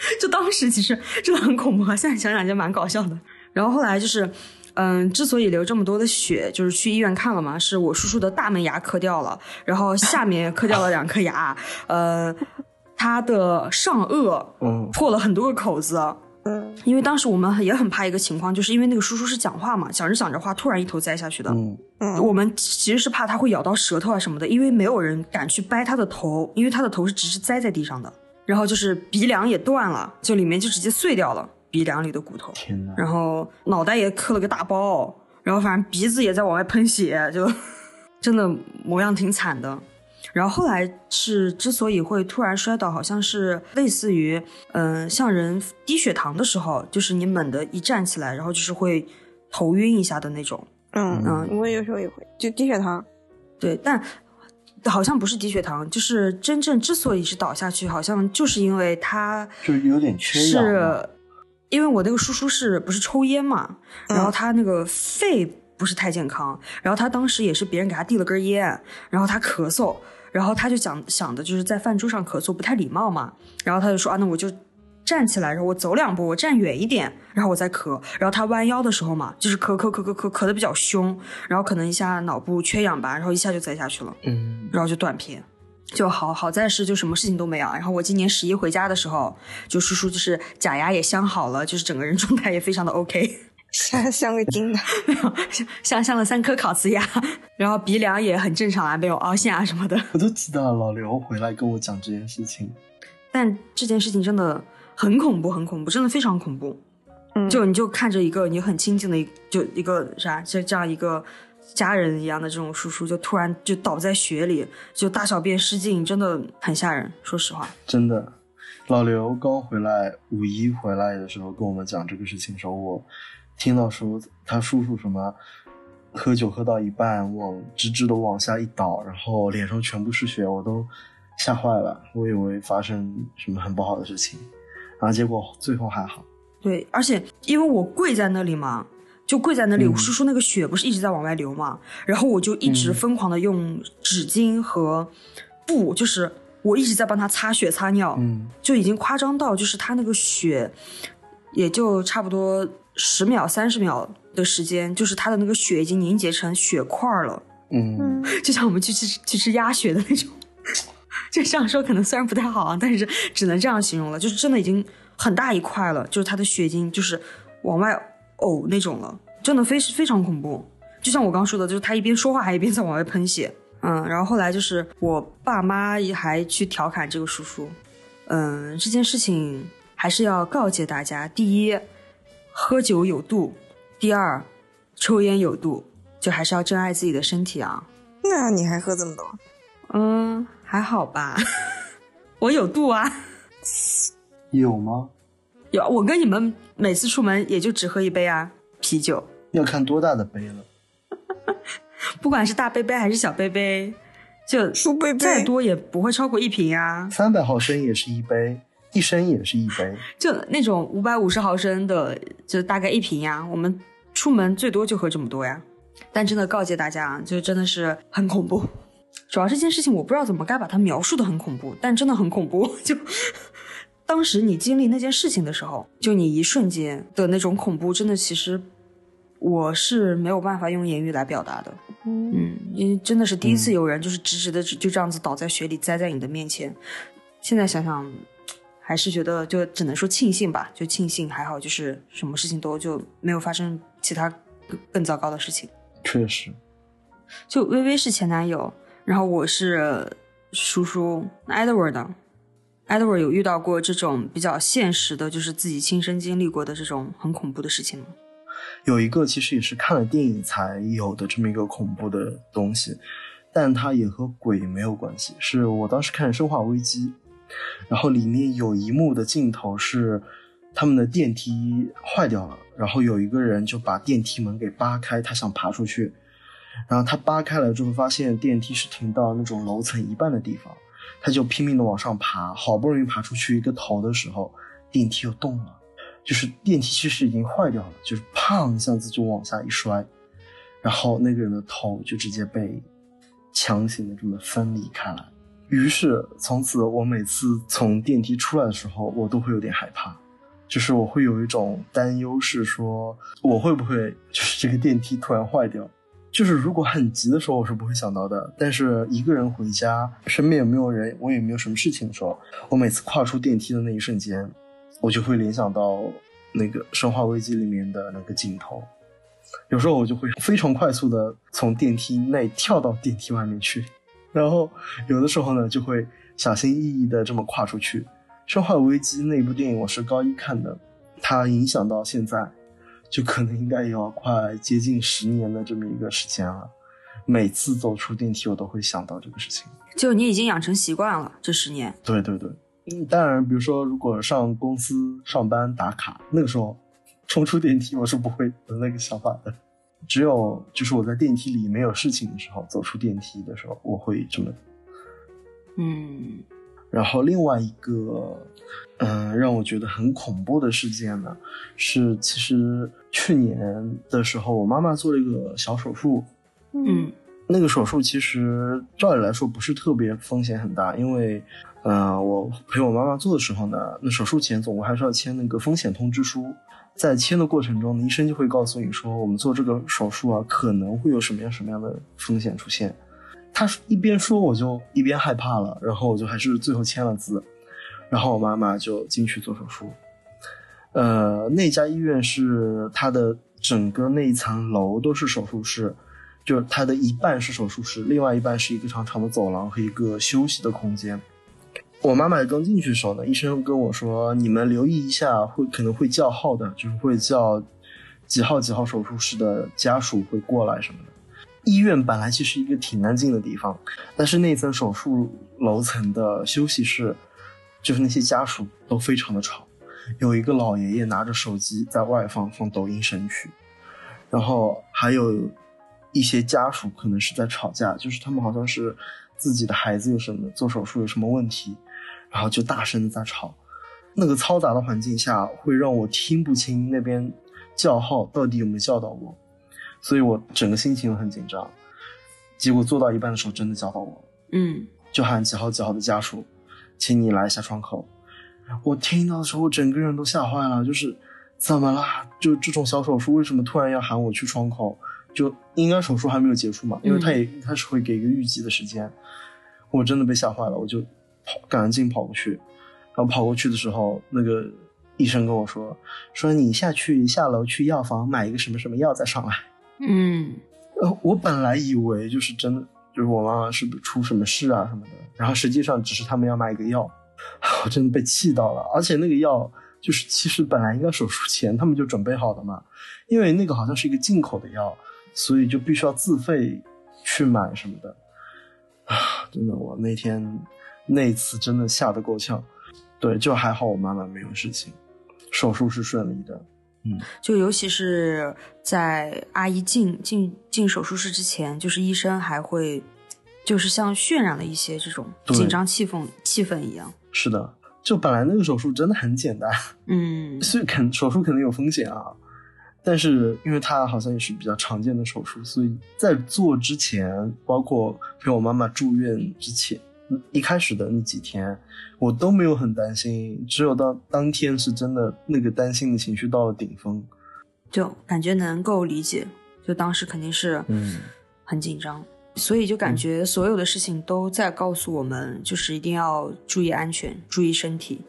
[laughs] 就当时其实真的很恐怖啊，现在想想就蛮搞笑的。然后后来就是，嗯，之所以流这么多的血，就是去医院看了嘛，是我叔叔的大门牙磕掉了，然后下面磕掉了两颗牙，呃，他的上颚嗯破了很多个口子。嗯因为当时我们也很怕一个情况，就是因为那个叔叔是讲话嘛，讲着讲着话，突然一头栽下去的。嗯嗯我们其实是怕他会咬到舌头啊什么的，因为没有人敢去掰他的头，因为他的头是直直栽在地上的。然后就是鼻梁也断了，就里面就直接碎掉了，鼻梁里的骨头。天哪！然后脑袋也磕了个大包，然后反正鼻子也在往外喷血，就 [laughs] 真的模样挺惨的。然后后来是之所以会突然摔倒，好像是类似于，嗯、像人低血糖的时候，就是你猛地一站起来，然后就是会头晕一下的那种。嗯嗯我有时候也会，就低血糖，对，但好像不是低血糖，就是真正之所以是倒下去，好像就是因为他就有点缺氧。是因为我那个叔叔是不是抽烟嘛，然后他那个肺不是太健康，然后他当时也是别人给他递了根烟，然后他咳嗽，然后他就想想的就是在饭桌上咳嗽不太礼貌嘛，然后他就说啊，那我就站起来，然后我走两步，我站远一点，然后我再咳，然后他弯腰的时候嘛，就是咳咳咳咳咳咳的比较凶，然后可能一下脑部缺氧吧，然后一下就栽下去了。嗯，然后就断片。就好好在是就什么事情都没有。然后我今年十一回家的时候，就叔叔就是假牙也镶好了，就是整个人状态也非常的 OK，[laughs] 镶镶个金的，镶镶了三颗烤瓷牙，然后鼻梁也很正常啊，没有凹陷啊什么的。我都记得老刘回来跟我讲这件事情。但这件事情真的很恐怖，很恐怖，真的非常恐怖。嗯就你就看着一个你很亲近的就一个啥，就这样一个家人一样的这种叔叔，就突然就倒在雪里，就大小便失禁，真的很吓人。说实话，真的，老刘刚回来，五一回来的时候跟我们讲这个事情的时候，我听到说他叔叔什么喝酒喝到一半往直直的往下一倒，然后脸上全部是血，我都吓坏了，我以为发生什么很不好的事情，然后结果最后还好。对，而且因为我跪在那里嘛，就跪在那里，嗯我叔叔那个血不是一直在往外流嘛，然后我就一直嗯疯狂的用纸巾和布，就是我一直在帮他擦血擦尿，嗯就已经夸张到就是他那个血，也就差不多十秒三十秒的时间，就是他的那个血已经凝结成血块了，嗯，[laughs] 就像我们去吃去吃鸭血的那种。就这样说可能虽然不太好啊，但是只能这样形容了，就是真的已经很大一块了，就是他的血已经就是往外呕那种了，真的非非常恐怖。就像我刚说的，就是他一边说话还一边在往外喷血，嗯，然后后来就是我爸妈也还去调侃这个叔叔，嗯，这件事情还是要告诫大家：第一，喝酒有度；第二，抽烟有度，就还是要珍爱自己的身体啊。那你还喝这么多？嗯，还好吧，[laughs] 我有度啊。有吗？有，我跟你们每次出门也就只喝一杯啊，啤酒，要看多大的杯了。[laughs] 不管是大杯杯还是小杯杯，就再多也不会超过一瓶啊。三百毫升也是一杯，一升也是一杯。[laughs] 就那种五百五十毫升的，就大概一瓶呀。我们出门最多就喝这么多呀。但真的告诫大家啊，就真的是很恐怖。主要这件事情我不知道怎么该把它描述的很恐怖，但真的很恐怖。就当时你经历那件事情的时候，就你一瞬间的那种恐怖，真的其实我是没有办法用言语来表达的。嗯嗯，因为真的是第一次嗯有人就是直直的就就这样子倒在雪里栽在你的面前。现在想想，还是觉得就只能说庆幸吧，就庆幸还好，就是什么事情都就没有发生其他更更糟糕的事情。确实，就微微是前男友，然后我是叔叔。那 Edward 呢？Edward 有遇到过这种比较现实的，就是自己亲身经历过的这种很恐怖的事情吗？有一个其实也是看了电影才有的这么一个恐怖的东西，但它也和鬼没有关系。是我当时看《生化危机》，然后里面有一幕的镜头是他们的电梯坏掉了，然后有一个人就把电梯门给扒开，他想爬出去，然后他扒开了之后发现电梯是停到那种楼层一半的地方，他就拼命的往上爬，好不容易爬出去一个头的时候，电梯又动了。就是电梯其实已经坏掉了，就是砰一下子就往下一摔，然后那个人的头就直接被强行的这么分离开来。于是从此我每次从电梯出来的时候，我都会有点害怕，就是我会有一种担忧，是说我会不会就是这个电梯突然坏掉。就是如果很急的时候，我是不会想到的。但是一个人回家，身边也没有人，我也没有什么事情的时候，我每次跨出电梯的那一瞬间，我就会联想到那个《生化危机》里面的那个镜头。有时候我就会非常快速的从电梯内跳到电梯外面去，然后有的时候呢就会小心翼翼的这么跨出去。《生化危机》那部电影我是高一看的，它影响到现在，就可能应该也要快接近十年的这么一个时间了。每次走出电梯，我都会想到这个事情。就你已经养成习惯了，这十年。对对对，嗯，当然，比如说如果上公司上班打卡，那个时候冲出电梯，我是不会有那个想法的。只有就是我在电梯里没有事情的时候，走出电梯的时候，我会这么。嗯然后另外一个，嗯、让我觉得很恐怖的事件呢，是其实去年的时候，我妈妈做了一个小手术，嗯。那个手术其实照理来说不是特别风险很大，因为，呃，我陪我妈妈做的时候呢，那手术前总共还是要签那个风险通知书，在签的过程中呢，医生就会告诉你说，我们做这个手术啊，可能会有什么样什么样的风险出现。他一边说，我就一边害怕了，然后我就还是最后签了字，然后我妈妈就进去做手术。呃，那家医院是它的整个那一层楼都是手术室，就是它的一半是手术室，另外一半是一个长长的走廊和一个休息的空间。我妈妈刚进去的时候呢，医生跟我说：“你们留意一下，会可能会叫号的，就是会叫几号几号手术室的家属会过来什么的。”医院本来其实一个挺安静的地方，但是那层手术楼层的休息室，就是那些家属都非常的吵。有一个老爷爷拿着手机在外放放抖音神曲，然后还有一些家属可能是在吵架，就是他们好像是自己的孩子有什么做手术有什么问题，然后就大声的在吵。那个嘈杂的环境下，会让我听不清那边叫号到底有没有叫到我，所以我整个心情很紧张。结果做到一半的时候，真的叫到我了。嗯就喊几号几号的家属，请你来一下窗口。我听到的时候，我整个人都吓坏了，就是怎么啦？就这种小手术，为什么突然要喊我去窗口？就应该手术还没有结束嘛，因为他也一开始会给一个预计的时间。我真的被吓坏了，我就跑，赶紧跑过去。然后跑过去的时候，那个医生跟我说：“说你下去下楼去药房买一个什么什么药再上来。”嗯呃，我本来以为就是真的，就是我妈妈是不是出什么事啊什么的，然后实际上只是他们要买一个药，[laughs] 我真的被气到了。而且那个药就是其实本来应该手术前他们就准备好的嘛，因为那个好像是一个进口的药，所以就必须要自费去买什么的。啊，真的，我那天那次真的吓得够呛。对，就还好我妈妈没有事情，手术是顺利的。就尤其是在阿姨进进进手术室之前，就是医生还会，就是像渲染了一些这种对紧张气氛气氛一样。是的，就本来那个手术真的很简单。嗯 [laughs] 所以肯手术肯定有风险啊，但是因为它好像也是比较常见的手术，所以在做之前，包括陪我妈妈住院之前，一开始的那几天，我都没有很担心，只有到当天是真的那个担心的情绪到了顶峰，就感觉能够理解，就当时肯定是嗯很紧张，所以就感觉所有的事情都在告诉我们，就是一定要注意安全，注意身体，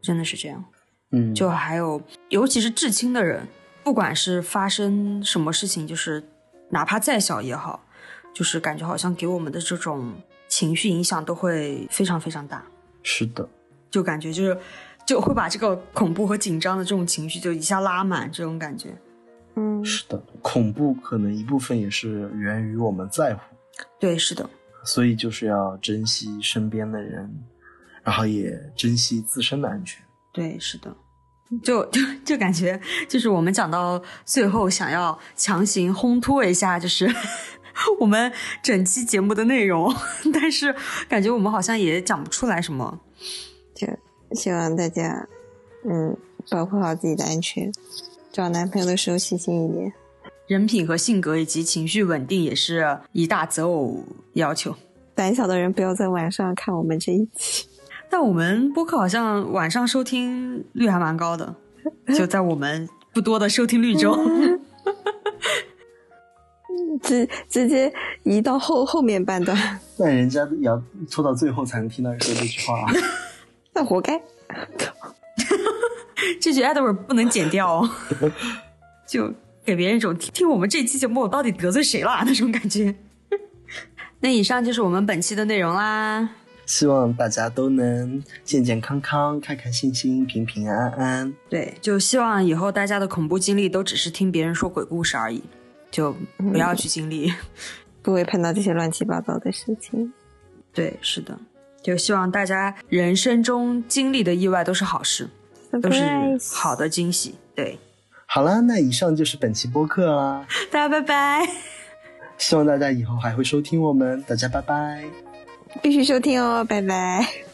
真的是这样。嗯，就还有，尤其是至亲的人，不管是发生什么事情，就是哪怕再小也好，就是感觉好像给我们的这种情绪影响都会非常非常大，是的，就感觉就是就会把这个恐怖和紧张的这种情绪就一下拉满，这种感觉。嗯，是的，恐怖可能一部分也是源于我们在乎，对，是的，所以就是要珍惜身边的人，然后也珍惜自身的安全。对，是的。就就就感觉，就是我们讲到最后，想要强行烘托一下，就是 [laughs] 我们整期节目的内容，[laughs] 但是感觉我们好像也讲不出来什么。就希望大家，嗯，保护好自己的安全，找男朋友的时候细心一点。人品和性格以及情绪稳定也是一大择偶要求。胆小的人不要在晚上看我们这一期。[laughs] 但我们播客好像晚上收听率还蛮高的，就在我们不多的收听率中。直直接移到后后面半段，[laughs] 那人家也要拖到最后才能听到你说这句话。[laughs] 那活该。[laughs] 这句 Edward 不能剪掉哦，就给别人一种听听我们这期节目我到底得罪谁了那种感觉。那以上就是我们本期的内容啦。希望大家都能健健康康、开开心心、平平安安。对，就希望以后大家的恐怖经历都只是听别人说鬼故事而已，就不要去经历。[laughs] 不会碰到这些乱七八糟的事情。对，是的，就希望大家人生中经历的意外都是好事，都是好的惊喜。对，好啦，那以上就是本期播客啦，[laughs] 大家拜拜。希望大家以后还会收听我们，大家拜拜。必须收听哦，拜拜。